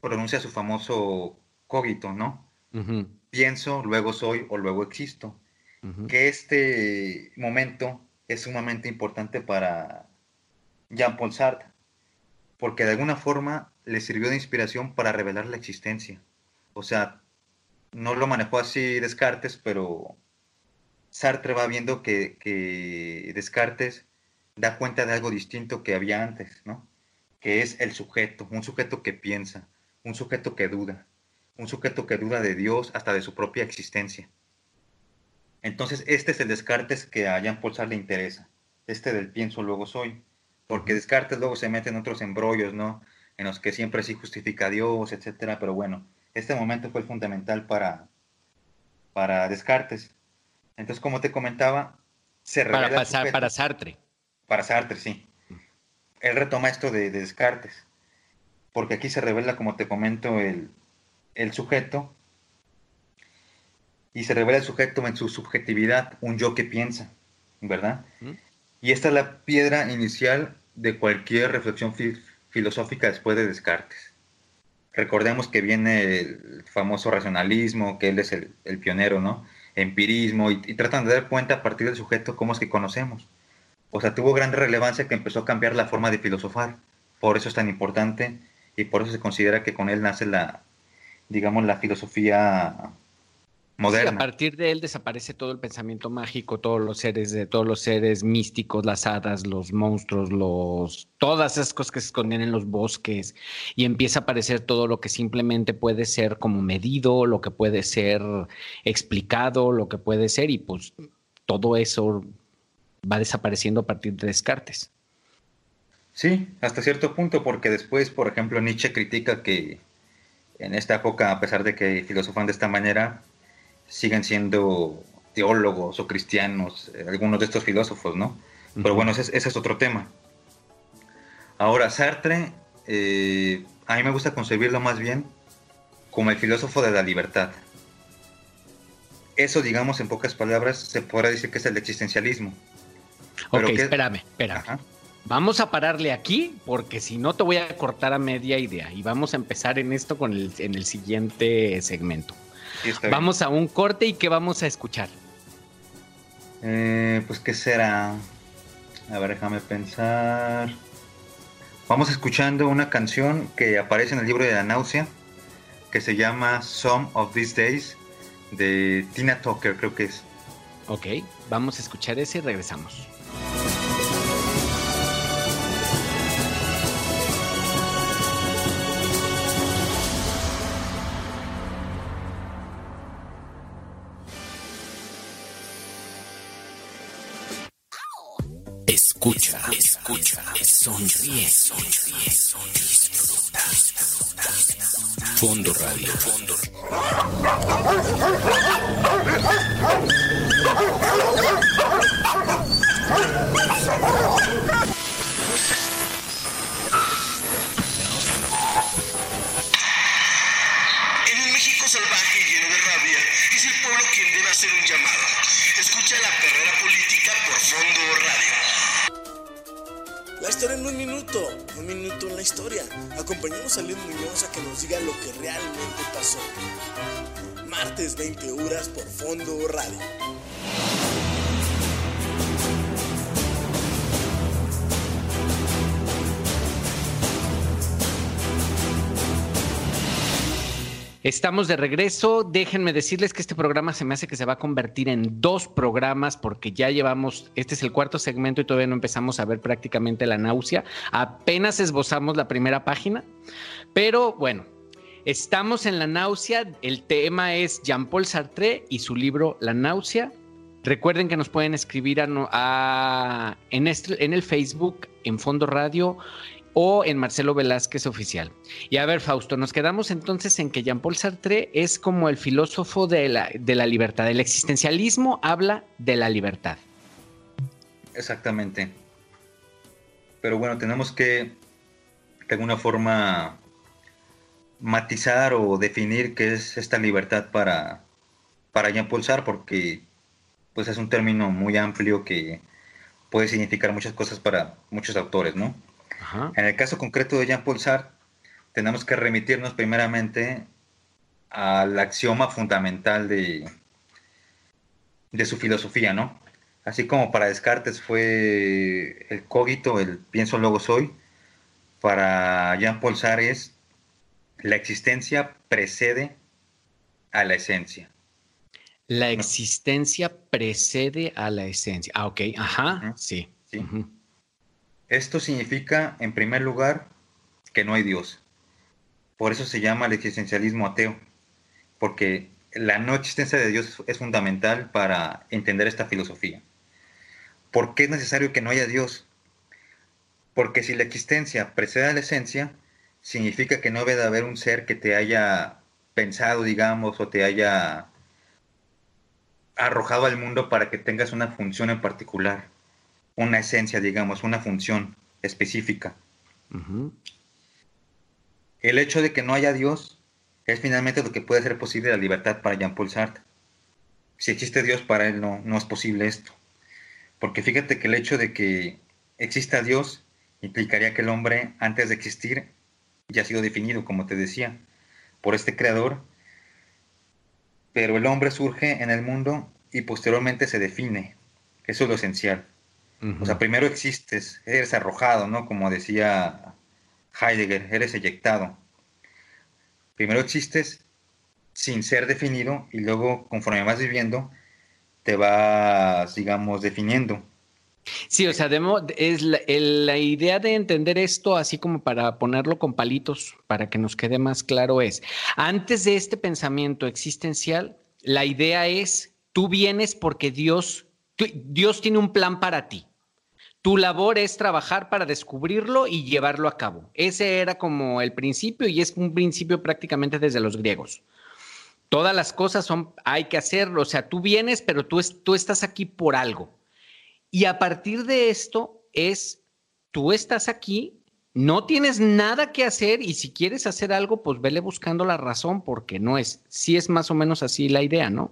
Speaker 2: pronuncia su famoso cogito, ¿no? Pienso, luego soy o luego existo. Que este momento es sumamente importante para Jean-Paul Sartre, porque de alguna forma le sirvió de inspiración para revelar la existencia. O sea, no lo manejó así Descartes, pero Sartre va viendo que, que Descartes da cuenta de algo distinto que había antes, ¿no? Que es el sujeto, un sujeto que piensa, un sujeto que duda, un sujeto que duda de Dios hasta de su propia existencia. Entonces, este es el Descartes que a Jean-Paul Sartre le interesa, este del pienso luego soy, porque Descartes luego se mete en otros embrollos, ¿no? En los que siempre sí justifica a Dios, etcétera, pero bueno, este momento fue fundamental para, para Descartes. Entonces, como te comentaba, se
Speaker 1: revela... Para, pasar, para Sartre.
Speaker 2: Para Sartre, sí. Él retoma esto de, de Descartes, porque aquí se revela, como te comento, el, el sujeto y se revela el sujeto en su subjetividad, un yo que piensa, ¿verdad? Y esta es la piedra inicial de cualquier reflexión filosófica después de Descartes. Recordemos que viene el famoso racionalismo, que él es el, pionero, ¿no? Empirismo, y, y, tratan de dar cuenta a partir del sujeto cómo es que conocemos. O sea, tuvo gran relevancia que empezó a cambiar la forma de filosofar. Por eso es tan importante y por eso se considera que con él nace la, digamos, la filosofía moderna.
Speaker 1: a partir de él desaparece todo el pensamiento mágico, todos los seres, de todos los seres místicos, las hadas, los monstruos, los todas esas cosas que se esconden en los bosques y empieza a aparecer todo lo que simplemente puede ser como medido, lo que puede ser explicado, lo que puede ser y pues todo eso va desapareciendo a partir de Descartes.
Speaker 2: Sí, hasta cierto punto, porque después, por ejemplo, Nietzsche critica que en esta época, a pesar de que filosofan de esta manera, siguen siendo teólogos o cristianos, eh, algunos de estos filósofos, ¿no? Pero bueno, ese, es otro tema. Ahora, Sartre, eh, a mí me gusta concebirlo más bien como el filósofo de la libertad. Eso, digamos, en pocas palabras, se podrá decir que es el existencialismo.
Speaker 1: Ok, espérame, espérame. Vamos a pararle aquí porque si no te voy a cortar a media idea y vamos a empezar en esto con el, en el siguiente segmento. Vamos a un corte y ¿qué vamos a escuchar?
Speaker 2: Eh, pues qué será. A ver, déjame pensar. Vamos escuchando una canción que aparece en el libro de la náusea que se llama Some of These Days de Tina Tucker, creo que es.
Speaker 1: Ok, vamos a escuchar ese y regresamos.
Speaker 4: Escucha, escucha, sonríe, sonríe, disfruta. Fondo Radio. Fondo.
Speaker 5: En un México salvaje y lleno de rabia, es el pueblo quien debe hacer un llamado. Escucha la perrera política por Fondo Radio. La historia en un minuto, un minuto en la historia. Acompañamos a Luis Muñoz a que nos diga lo que realmente pasó. Martes 20 horas por Fondo Radio.
Speaker 1: Estamos de regreso. Déjenme decirles que este programa se me hace que se va a convertir en dos programas porque ya llevamos, este es el cuarto segmento y todavía no empezamos a ver prácticamente la náusea. Apenas esbozamos la primera página, pero bueno, estamos en la náusea. El tema es Jean-Paul Sartre y su libro La náusea. Recuerden que nos pueden escribir en, en el Facebook, en Fondo Radio, o en Marcelo Velázquez Oficial. Y a ver, Fausto, nos quedamos entonces en que Jean-Paul Sartre es como el filósofo de la, de la libertad. El existencialismo habla de la libertad.
Speaker 2: Exactamente. Pero bueno, tenemos que de alguna forma matizar o definir qué es esta libertad para, para Jean-Paul Sartre, porque pues es un término muy amplio que puede significar muchas cosas para muchos autores, ¿no? En el caso concreto de Jean-Paul Sartre, tenemos que remitirnos primeramente al axioma fundamental de, de su filosofía, ¿no? Así como para Descartes fue el cogito, el pienso luego soy, para Jean-Paul Sartre es la existencia precede a la esencia.
Speaker 1: La existencia precede a la esencia. Ah, ok, ajá, sí. sí.
Speaker 2: Esto significa, en primer lugar, que no hay Dios. Por eso se llama el existencialismo ateo. porque la no existencia de Dios es fundamental para entender esta filosofía. ¿Por qué es necesario que no haya Dios? Porque si la existencia precede a la esencia, significa que no debe de haber un ser que te haya pensado, digamos, o te haya arrojado al mundo para que tengas una función en particular, una esencia, digamos, una función específica. El hecho de que no haya Dios es finalmente lo que puede hacer posible la libertad para Jean-Paul Sartre. Si existe Dios, para él no, no es posible esto. Porque fíjate que el hecho de que exista Dios implicaría que el hombre, antes de existir, ya ha sido definido, como te decía, por este creador, pero el hombre surge en el mundo y posteriormente se define. Eso es lo esencial. O sea, primero existes, eres arrojado, ¿no? Como decía Heidegger, eres eyectado. Primero existes sin ser definido y luego, conforme vas viviendo, te vas, digamos, definiendo.
Speaker 1: Sí, o sea, es la, idea de entender esto, así como para ponerlo con palitos, para que nos quede más claro, es, antes de este pensamiento existencial, la idea es, tú vienes porque Dios, Dios tiene un plan para ti. Tu labor es trabajar para descubrirlo y llevarlo a cabo. Ese era como el principio y es un principio prácticamente desde los griegos. Todas las cosas son, hay que hacerlo, o sea, tú vienes, pero tú, tú estás aquí por algo. Y a partir de esto es, tú estás aquí, no tienes nada que hacer y si quieres hacer algo, pues vele buscando la razón porque no es, sí es más o menos así la idea, ¿no?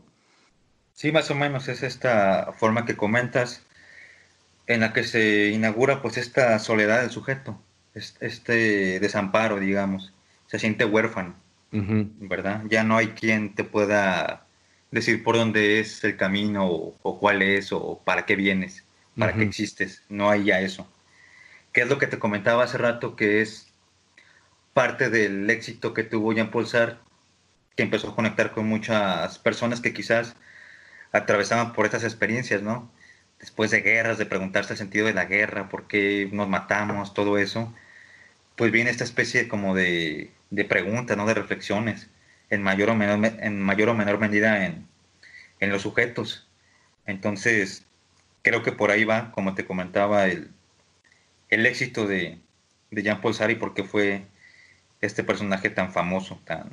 Speaker 2: Sí, más o menos es esta forma que comentas en la que se inaugura pues esta soledad del sujeto, este desamparo, digamos, se siente huérfano, ¿verdad? Ya no hay quien te pueda decir por dónde es el camino o cuál es o para qué vienes para que existes, no hay ya eso. ¿Qué es lo que te comentaba hace rato que es parte del éxito que tuvo Jean Paul Sartre, que empezó a conectar con muchas personas que quizás atravesaban por estas experiencias, ¿no? Después de guerras, de preguntarse el sentido de la guerra, por qué nos matamos, todo eso, pues viene esta especie como de, de preguntas, ¿no? De reflexiones, en mayor o menor, en mayor o menor medida en, en los sujetos. Entonces, creo que por ahí va, como te comentaba, el, el éxito de, de Jean-Paul Sartre porque fue este personaje tan famoso, tan,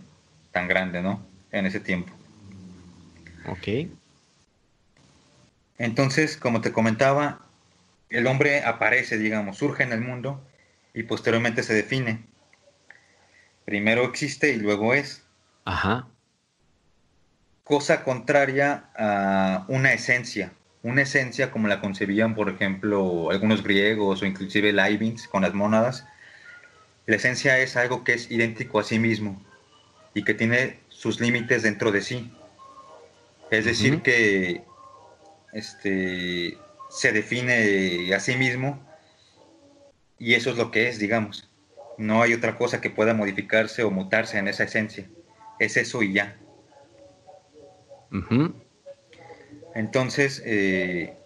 Speaker 2: tan grande, ¿no? En ese tiempo.
Speaker 1: Ok.
Speaker 2: Entonces, como te comentaba, el hombre aparece, digamos, surge en el mundo y posteriormente se define. Primero existe y luego es.
Speaker 1: Ajá.
Speaker 2: Cosa contraria a una esencia, una esencia como la concebían, por ejemplo, algunos griegos o inclusive Leibniz con las mónadas. La esencia es algo que es idéntico a sí mismo y que tiene sus límites dentro de sí. Es decir, que este, se define a sí mismo y eso es lo que es, digamos. No hay otra cosa que pueda modificarse o mutarse en esa esencia. Es eso y ya. Entonces, eh,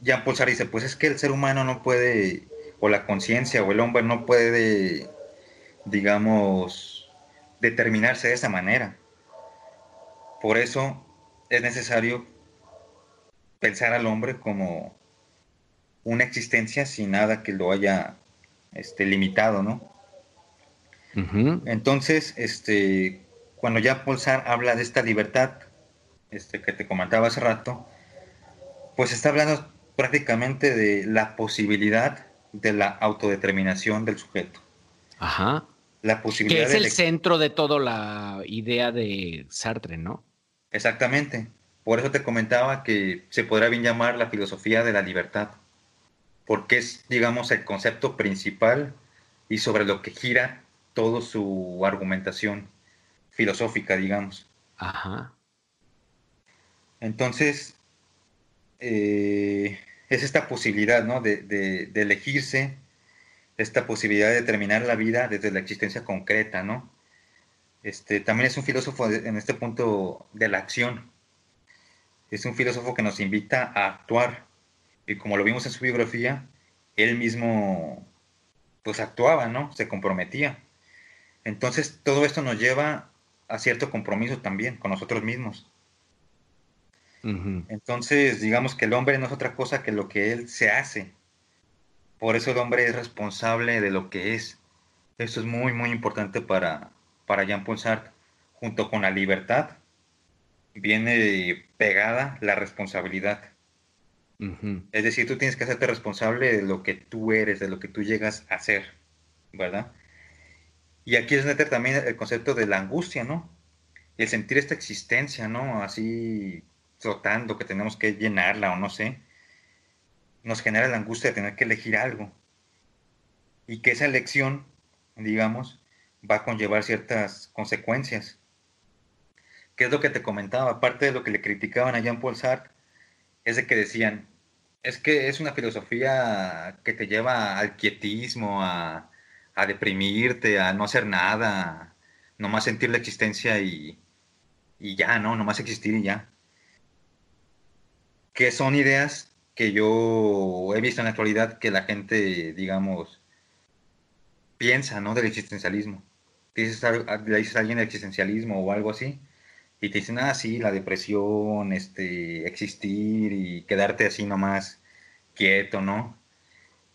Speaker 2: Jean Paul Sartre dice, pues es que el ser humano no puede, o la conciencia, o el hombre no puede, digamos, determinarse de esa manera. Por eso es necesario pensar al hombre como una existencia sin nada que lo haya este, limitado, ¿no? Entonces, este, cuando ya Paul Sartre habla de esta libertad, este, que te comentaba hace rato, pues está hablando prácticamente de la posibilidad de la autodeterminación del sujeto.
Speaker 1: Ajá.
Speaker 2: La posibilidad
Speaker 1: que es el centro de toda la idea de Sartre, ¿no?
Speaker 2: Exactamente. Por eso te comentaba que se podrá bien llamar la filosofía de la libertad, porque es, digamos, el concepto principal y sobre lo que gira toda su argumentación filosófica, digamos.
Speaker 1: Ajá.
Speaker 2: Entonces, eh, es esta posibilidad, ¿no? De, elegirse, esta posibilidad de determinar la vida desde la existencia concreta, ¿no? Este, también es un filósofo en este punto de la acción. Es un filósofo que nos invita a actuar. Y como lo vimos en su biografía, él mismo pues actuaba, ¿no? Se comprometía. Entonces todo esto nos lleva a cierto compromiso también con nosotros mismos. Entonces, digamos que el hombre no es otra cosa que lo que él se hace. Por eso el hombre es responsable de lo que es. Esto es muy, muy importante para, para Jean Paul Sartre. Junto con la libertad viene pegada la responsabilidad. Es decir, tú tienes que hacerte responsable de lo que tú eres, de lo que tú llegas a ser, ¿verdad? Y aquí es meter también el concepto de la angustia, ¿no? El sentir esta existencia, ¿no? Así flotando, que tenemos que llenarla o no sé, nos genera la angustia de tener que elegir algo. Y que esa elección, digamos, va a conllevar ciertas consecuencias. ¿Qué es lo que te comentaba? Aparte de lo que le criticaban a Jean-Paul Sartre, es de que decían, es que es una filosofía que te lleva al quietismo, a, a deprimirte, a no hacer nada, nomás sentir la existencia y, y ya, ¿no? Nomás existir y ya. Que son ideas que yo he visto en la actualidad que la gente, digamos, piensa, ¿no? Del existencialismo. Dices, le dices a alguien del existencialismo o algo así, y te dicen, ah, sí, la depresión, este, existir y quedarte así nomás quieto, ¿no?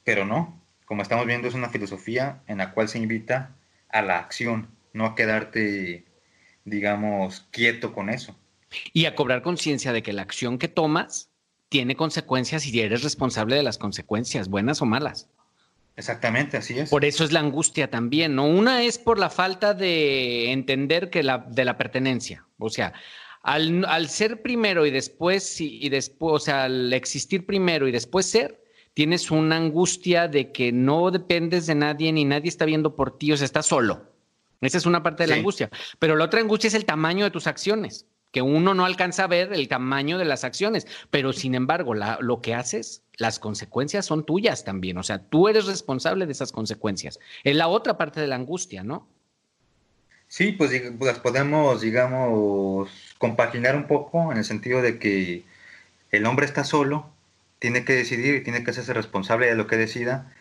Speaker 2: Pero no, como estamos viendo, es una filosofía en la cual se invita a la acción, no a quedarte, digamos, quieto con eso.
Speaker 1: Y a cobrar conciencia de que la acción que tomas tiene consecuencias y eres responsable de las consecuencias, buenas o malas.
Speaker 2: Exactamente, así es.
Speaker 1: Por eso es la angustia también, ¿no? Una es por la falta de entender que la, de la pertenencia. O sea, al, al ser primero y después, y, y después, o sea, al existir primero y después ser, tienes una angustia de que no dependes de nadie ni nadie está viendo por ti, o sea, estás solo. Esa es una parte de la angustia. Pero la otra angustia es el tamaño de tus acciones, que uno no alcanza a ver el tamaño de las acciones, pero sin embargo, lo que haces, las consecuencias son tuyas también, o sea, tú eres responsable de esas consecuencias. Es la otra parte de la angustia, ¿no?
Speaker 2: Sí, pues las podemos, digamos, compaginar un poco en el sentido de que el hombre está solo, tiene que decidir y tiene que hacerse responsable de lo que decida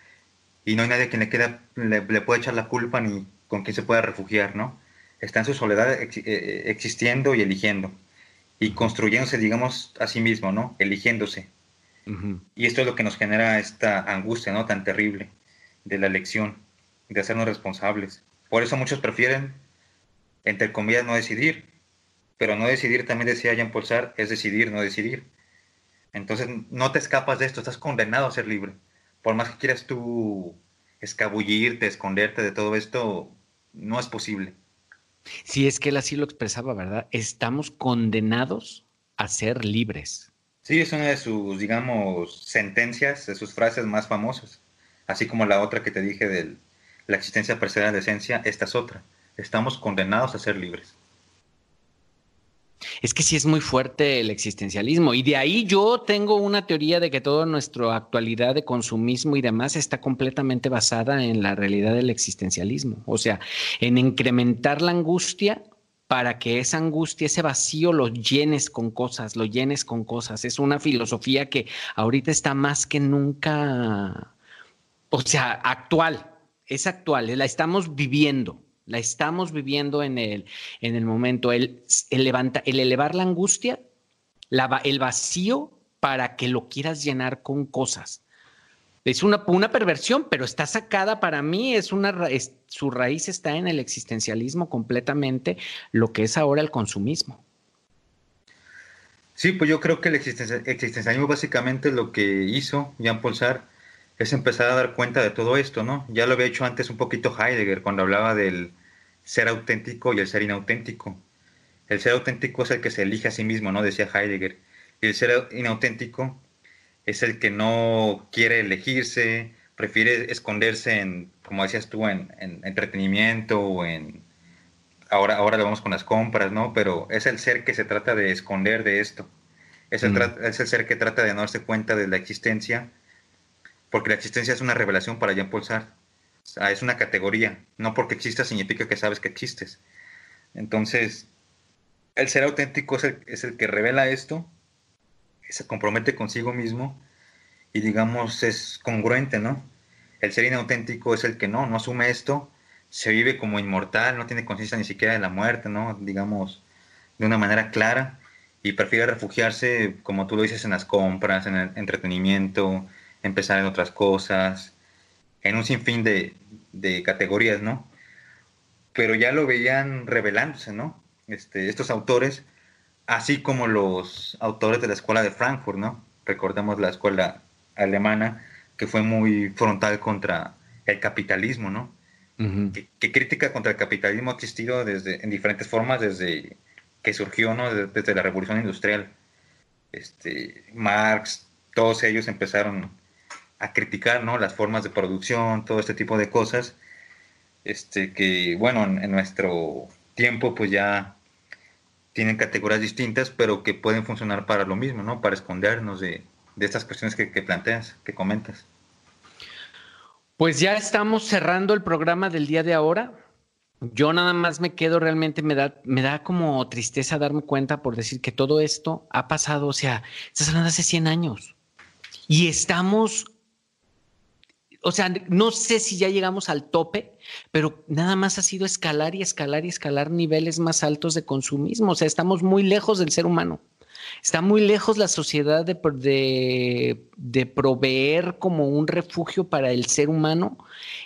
Speaker 2: y no hay nadie quien le, queda, le, pueda echar la culpa ni con quien se pueda refugiar, ¿no? Está en su soledad eh, eh, existiendo y eligiendo y construyéndose, digamos, a sí mismo, ¿no? Eligiéndose. Y esto es lo que nos genera esta angustia, ¿no? Tan terrible de la elección, de hacernos responsables. Por eso muchos prefieren, entre comillas, no decidir. Pero no decidir, también decía Jean Paul Sartre, es decidir, no decidir. Entonces no te escapas de esto, estás condenado a ser libre. Por más que quieras tú escabullirte, esconderte de todo esto, no es posible.
Speaker 1: Si es que él así lo expresaba, ¿verdad? Estamos condenados a ser libres.
Speaker 2: Sí, es una de sus, digamos, sentencias, de sus frases más famosas. Así como la otra que te dije de la existencia precede la esencia, esta es otra. Estamos condenados a ser libres.
Speaker 1: Es que sí es muy fuerte el existencialismo y de ahí yo tengo una teoría de que toda nuestra actualidad de consumismo y demás está completamente basada en la realidad del existencialismo, o sea, en incrementar la angustia para que esa angustia, ese vacío lo llenes con cosas, lo llenes con cosas. Es una filosofía que ahorita está más que nunca, o sea, actual, es actual, la estamos viviendo la estamos viviendo en el, en el momento. El, levanta, el elevar la angustia, el vacío para que lo quieras llenar con cosas. Es una, una perversión, pero está sacada para mí, es una, su raíz está en el existencialismo completamente, lo que es ahora el consumismo.
Speaker 2: Sí, pues yo creo que el existencialismo básicamente lo que hizo Jean Paul es empezar a dar cuenta de todo esto, ¿no? Ya lo había hecho antes un poquito Heidegger cuando hablaba del ser auténtico y el ser inauténtico. El ser auténtico es el que se elige a sí mismo, ¿no? Decía Heidegger. Y el ser inauténtico es el que no quiere elegirse, prefiere esconderse en, como decías tú, en, entretenimiento o en... Ahora, ahora lo vamos con las compras, ¿no? Pero es el ser que se trata de esconder de esto. Es el, mm. es el ser que trata de no darse cuenta de la existencia porque la existencia es una revelación para Jean Paul es una categoría. No porque exista significa que sabes que existes. Entonces, el ser auténtico es el, que revela esto, se compromete consigo mismo y digamos es congruente, ¿no? El ser inauténtico es el que no, no asume esto, se vive como inmortal, no tiene conciencia ni siquiera de la muerte, ¿no? Digamos, de una manera clara y prefiere refugiarse, como tú lo dices, en las compras, en el entretenimiento, empezar en otras cosas, en un sinfín de, de categorías, ¿no? Pero ya lo veían revelándose, ¿no? Este, estos autores, así como los autores de la escuela de Frankfurt, ¿no? Recordemos la escuela alemana, que fue muy frontal contra el capitalismo, ¿no? ¿Qué crítica contra el capitalismo ha existido desde, en diferentes formas desde que surgió, ¿no? Desde, la revolución industrial. Este, Marx, todos ellos empezaron a criticar, ¿no? Las formas de producción, todo este tipo de cosas, este, que, bueno, en, nuestro tiempo, pues ya tienen categorías distintas, pero que pueden funcionar para lo mismo, ¿no? Para escondernos de, estas cuestiones que, que planteas, que comentas.
Speaker 1: Pues ya estamos cerrando el programa del día de ahora. Yo nada más me quedo realmente, me da, me da como tristeza darme cuenta por decir que todo esto ha pasado, o sea, estás hablando hace 100 años y estamos, o sea, no sé si ya llegamos al tope, pero nada más ha sido escalar y escalar y escalar niveles más altos de consumismo, o sea, estamos muy lejos del ser humano. Está muy lejos la sociedad de, proveer como un refugio para el ser humano,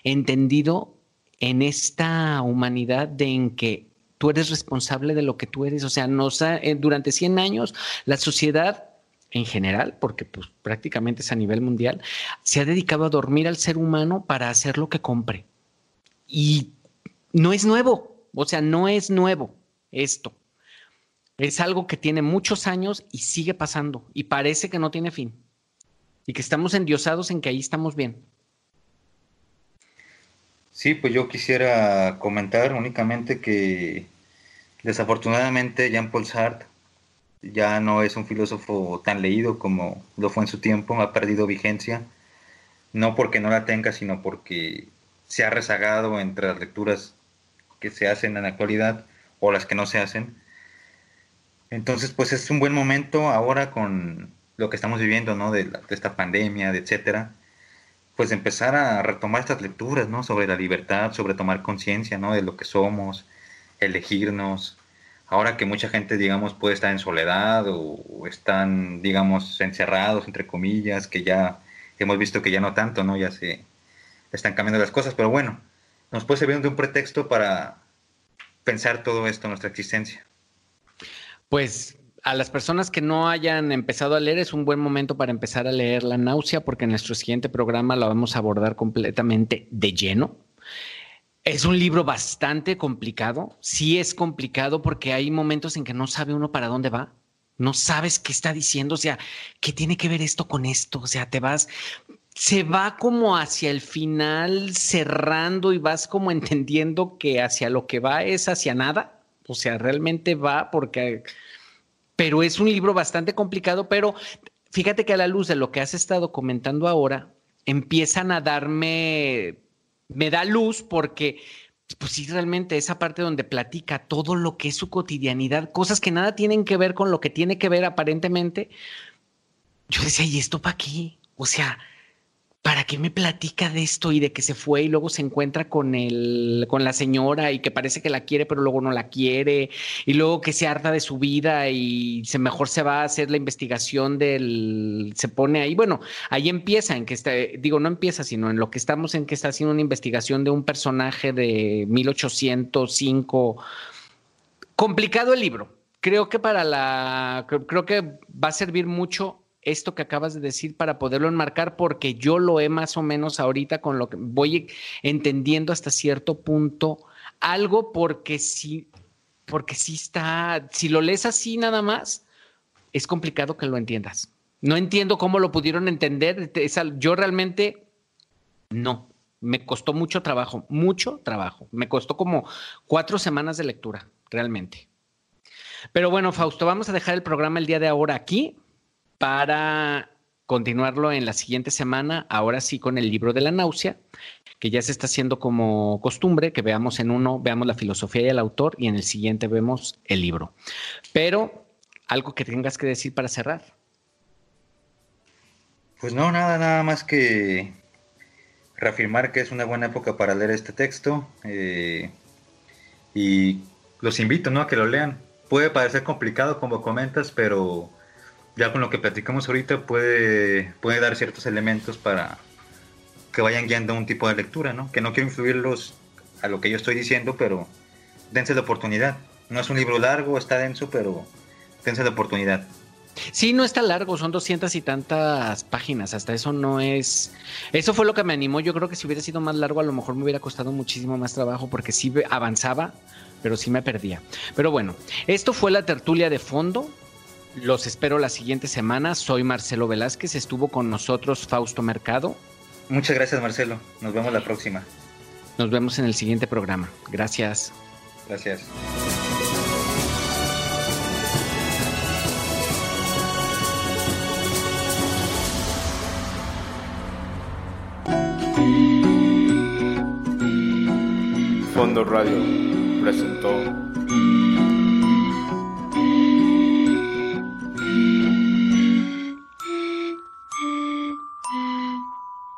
Speaker 1: entendido en esta humanidad de en que tú eres responsable de lo que tú eres. O sea, nos eh, durante 100 años la sociedad en general, porque pues prácticamente es a nivel mundial, se ha dedicado a dormir al ser humano para hacer lo que compre. Y no es nuevo, o sea, no es nuevo esto. Es algo que tiene muchos años y sigue pasando y parece que no tiene fin. Y que estamos endiosados en que ahí estamos bien.
Speaker 2: Sí, pues yo quisiera comentar únicamente que desafortunadamente Jean-Paul Sartre ya no es un filósofo tan leído como lo fue en su tiempo, ha perdido vigencia, no porque no la tenga, sino porque se ha rezagado entre las lecturas que se hacen en la actualidad o las que no se hacen entonces, pues es un buen momento ahora con lo que estamos viviendo, ¿no? De, esta pandemia, de etcétera, pues empezar a retomar estas lecturas, ¿no? Sobre la libertad, sobre tomar conciencia, ¿no? De lo que somos, elegirnos. Ahora que mucha gente, digamos, puede estar en soledad o, están, digamos, encerrados, entre comillas, que ya hemos visto que ya no tanto, ¿no? Ya se están cambiando las cosas, pero bueno, nos puede servir de un pretexto para pensar todo esto, nuestra existencia.
Speaker 1: Pues a las personas que no hayan empezado a leer es un buen momento para empezar a leer La náusea porque en nuestro siguiente programa lo vamos a abordar completamente de lleno. Es un libro bastante complicado. Sí es complicado porque hay momentos en que no sabe uno para dónde va. No sabes qué está diciendo. O sea, ¿qué tiene que ver esto con esto? O sea, te vas, se va como hacia el final cerrando y vas como entendiendo que hacia lo que va es hacia nada o sea, realmente va porque... Pero es un libro bastante complicado, pero fíjate que a la luz de lo que has estado comentando ahora, empiezan a darme, me da luz porque, pues sí, realmente esa parte donde platica todo lo que es su cotidianidad, cosas que nada tienen que ver con lo que tiene que ver aparentemente. Yo decía, ¿y esto para qué? O sea, ¿para qué me platica de esto y de que se fue y luego se encuentra con el, con la señora y que parece que la quiere, pero luego no la quiere, y luego que se harta de su vida y se mejor se va a hacer la investigación del, se pone ahí, bueno, ahí empieza en que está, digo, no empieza, sino en lo que estamos en que está haciendo una investigación de un personaje de 1805. Complicado el libro. Creo que para la, creo que va a servir mucho esto que acabas de decir para poderlo enmarcar, porque yo lo he más o menos ahorita con lo que voy entendiendo hasta cierto punto algo, porque sí, porque sí está, si lo lees así nada más, es complicado que lo entiendas. No entiendo cómo lo pudieron entender. Yo realmente no. Me costó mucho trabajo, mucho trabajo. Me costó como cuatro semanas de lectura, realmente. Pero bueno, Fausto, vamos a dejar el programa el día de ahora aquí para continuarlo en la siguiente semana, ahora sí con el libro de la náusea, que ya se está haciendo como costumbre, que veamos en uno, veamos la filosofía y el autor, y en el siguiente vemos el libro. Pero, algo que tengas que decir para cerrar.
Speaker 2: Pues no, nada, nada más que reafirmar que es una buena época para leer este texto eh, y los invito ¿no? a que lo lean. Puede parecer complicado como comentas, pero ya con lo que platicamos ahorita puede, puede dar ciertos elementos para que vayan guiando un tipo de lectura, ¿no? Que no quiero influirlos a lo que yo estoy diciendo, pero dense la oportunidad. No es un libro largo, está denso, pero dense la oportunidad.
Speaker 1: Sí, no está largo, son doscientas y tantas páginas, hasta eso no es... Eso fue lo que me animó, yo creo que si hubiera sido más largo a lo mejor me hubiera costado muchísimo más trabajo porque sí avanzaba, pero sí me perdía. Pero bueno, esto fue la tertulia de fondo, los espero la siguiente semana, soy Marcelo Velázquez, estuvo con nosotros Fausto Mercado.
Speaker 2: Muchas gracias Marcelo, nos vemos la próxima.
Speaker 1: Nos vemos en el siguiente programa, gracias.
Speaker 2: Gracias.
Speaker 6: Fondo Radio presentó